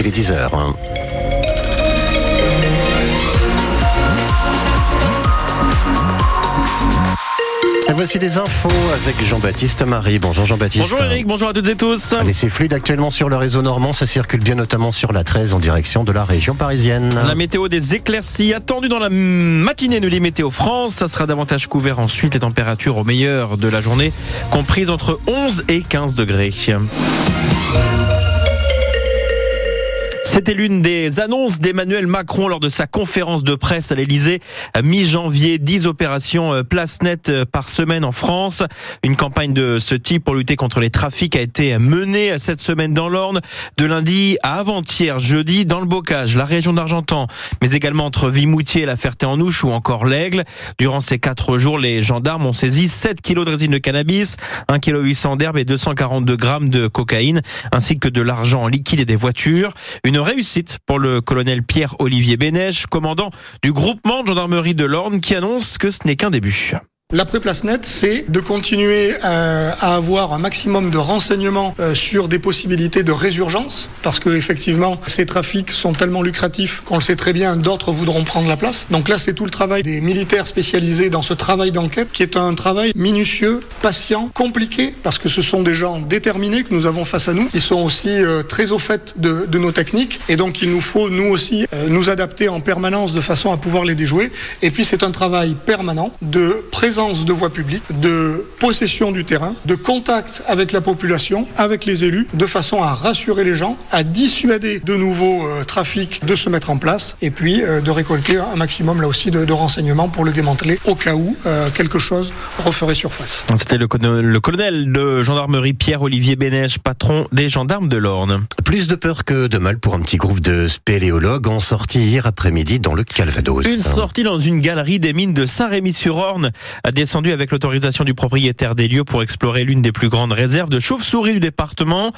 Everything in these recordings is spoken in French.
il est 10h. voici les infos avec Jean-Baptiste Marie. Bonjour Jean-Baptiste. Bonjour Eric, bonjour à toutes et tous. Allez, c'est fluide actuellement sur le réseau normand. Ça circule bien notamment sur la 13 en direction de la région parisienne. La météo des éclaircies attendue dans la matinée de l'Imétéo France. Ça sera davantage couvert ensuite. Les températures au meilleur de la journée comprises entre 11 et 15 degrés. C'était l'une des annonces d'Emmanuel Macron lors de sa conférence de presse à l'Elysée. Mi-janvier, 10 opérations euh, place nette euh, par semaine en France. Une campagne de ce type pour lutter contre les trafics a été menée cette semaine dans l'Orne, de lundi à avant-hier, jeudi, dans le Bocage, la région d'Argentan, mais également entre Vimoutier, la Ferté-en-Ouche ou encore l'Aigle. Durant ces quatre jours, les gendarmes ont saisi 7 kilos de résine de cannabis, 1 kg 800 d'herbe et 242 grammes de cocaïne, ainsi que de l'argent liquide et des voitures. Une réussite pour le colonel Pierre-Olivier Bénèche, commandant du groupement de gendarmerie de l'Orne, qui annonce que ce n'est qu'un début. L'après-place nette, c'est de continuer euh, à, avoir un maximum de renseignements euh, sur des possibilités de résurgence, parce que effectivement, ces trafics sont tellement lucratifs qu'on le sait très bien, d'autres voudront prendre la place. Donc là, c'est tout le travail des militaires spécialisés dans ce travail d'enquête, qui est un travail minutieux, patient, compliqué, parce que ce sont des gens déterminés que nous avons face à nous, qui sont aussi euh, très au fait de, de, nos techniques, et donc il nous faut, nous aussi, nous adapter en permanence de façon à pouvoir les déjouer. Et puis c'est un travail permanent de présence de voie publique, de possession du terrain, de contact avec la population, avec les élus, de façon à rassurer les gens, à dissuader de nouveaux euh, trafics de se mettre en place, et puis euh, de récolter un maximum là aussi de, renseignements pour le démanteler au cas où euh, quelque chose referait surface. C'était le, le, colonel de gendarmerie Pierre-Olivier Bénèche, patron des gendarmes de l'Orne. Plus de peur que de mal pour un petit groupe de spéléologues en sortie hier après-midi dans le Calvados. Une sortie dans une galerie des mines de Saint-Rémy-sur-Orne descendu avec l'autorisation du propriétaire des lieux pour explorer l'une des plus grandes réserves de chauves-souris du département.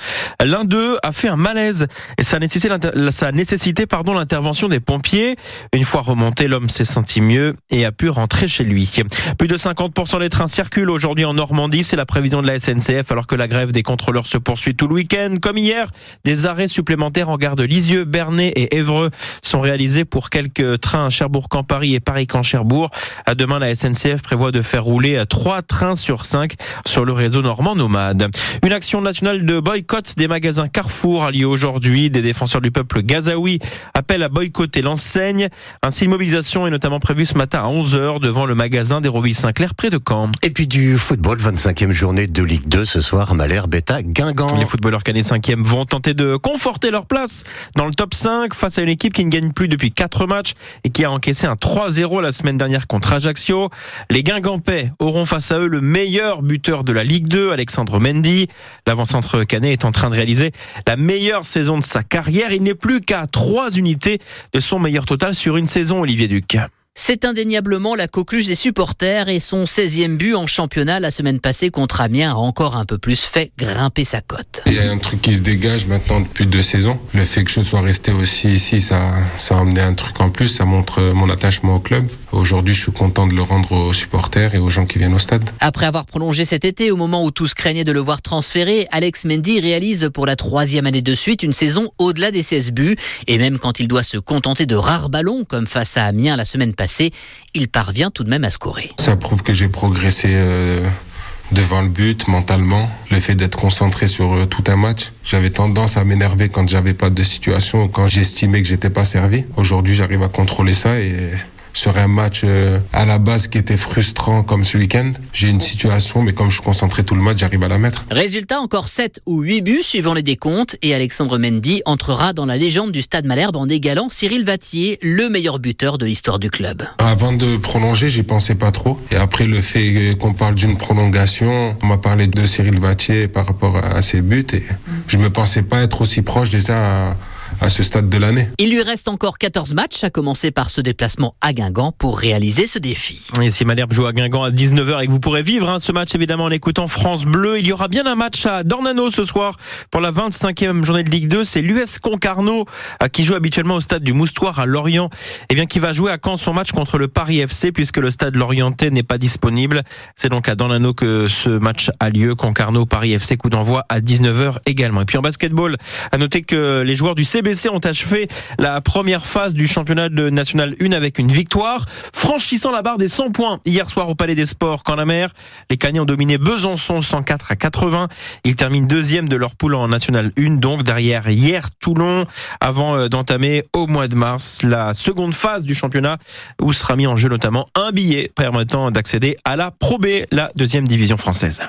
L'un d'eux a fait un malaise et ça a nécessité pardon, l'intervention des pompiers. Une fois remonté, l'homme s'est senti mieux et a pu rentrer chez lui. Plus de 50% des trains circulent aujourd'hui en Normandie, c'est la prévision de la SNCF alors que la grève des contrôleurs se poursuit tout le week-end. Comme hier, des arrêts supplémentaires en gare de Lisieux, Bernay et Évreux sont réalisés pour quelques trains à Cherbourg-Camp-Paris et Paris-Camp-Cherbourg. À demain, la SNCF prévoit de faire rouler trois trains sur cinq sur le réseau normand nomade. Une action nationale de boycott des magasins Carrefour a lieu aujourd'hui. Des défenseurs du peuple gazaoui appellent à boycotter l'enseigne. Ainsi, une mobilisation est notamment prévue ce matin à 11h devant le magasin d'Héroville-Saint-Clair près de Caen. Et puis du football, 25e journée de Ligue 2 ce soir, Malher, Beta, Guingamp. Les footballeurs canés 5e vont tenter de conforter leur place dans le top 5 face à une équipe qui ne gagne plus depuis 4 matchs et qui a encaissé un 3-0 la semaine dernière contre Ajaccio. Les Guingamp paix auront face à eux le meilleur buteur de la Ligue 2, Alexandre Mendy. L'avant-centre canet est en train de réaliser la meilleure saison de sa carrière. Il n'est plus qu'à trois unités de son meilleur total sur une saison, Olivier Duc. C'est indéniablement la coqueluche des supporters et son 16e but en championnat la semaine passée contre Amiens a encore un peu plus fait grimper sa cote. Il y a un truc qui se dégage maintenant depuis deux saisons. Le fait que je sois resté aussi ici, ça, ça a amené un truc en plus, ça montre mon attachement au club. Aujourd'hui, je suis content de le rendre aux supporters et aux gens qui viennent au stade. Après avoir prolongé cet été, au moment où tous craignaient de le voir transférer, Alex Mendy réalise pour la troisième année de suite une saison au-delà des 16 buts. Et même quand il doit se contenter de rares ballons, comme face à Amiens la semaine passé, il parvient tout de même à scorer. Ça prouve que j'ai progressé euh, devant le but mentalement. Le fait d'être concentré sur euh, tout un match. J'avais tendance à m'énerver quand j'avais pas de situation, quand j'estimais que j'étais pas servi. Aujourd'hui, j'arrive à contrôler ça et sur un match euh, à la base qui était frustrant comme ce week-end. J'ai une situation, mais comme je suis concentré tout le match, j'arrive à la mettre. Résultat, encore 7 ou 8 buts suivant les décomptes et Alexandre Mendy entrera dans la légende du Stade Malherbe en égalant Cyril Vatier, le meilleur buteur de l'histoire du club. Avant de prolonger, j'y pensais pas trop. Et après le fait qu'on parle d'une prolongation, on m'a parlé de Cyril Vatier par rapport à ses buts et je me pensais pas être aussi proche déjà à ce stade de l'année. Il lui reste encore 14 matchs, à commencer par ce déplacement à Guingamp pour réaliser ce défi. Et si Malherbe joue à Guingamp à 19h et que vous pourrez vivre hein, ce match évidemment en écoutant France Bleu, il y aura bien un match à Dornano ce soir pour la 25e journée de Ligue 2. C'est l'US Concarneau euh, qui joue habituellement au stade du Moustoir à Lorient et eh bien qui va jouer à Caen son match contre le Paris FC puisque le stade lorientais n'est pas disponible. C'est donc à Dornano que ce match a lieu. Concarneau Paris FC coup d'envoi à 19h également. Et puis en basketball, à noter que les joueurs du CB CBC ont achevé la première phase du championnat de National 1 avec une victoire, franchissant la barre des 100 points hier soir au Palais des Sports quand la mer. Les Cagners ont dominé Besançon 104 à 80. Ils terminent deuxième de leur poule en National 1, donc derrière hier Toulon, avant euh, d'entamer au mois de mars la seconde phase du championnat où sera mis en jeu notamment un billet permettant d'accéder à la Pro B, la deuxième division française.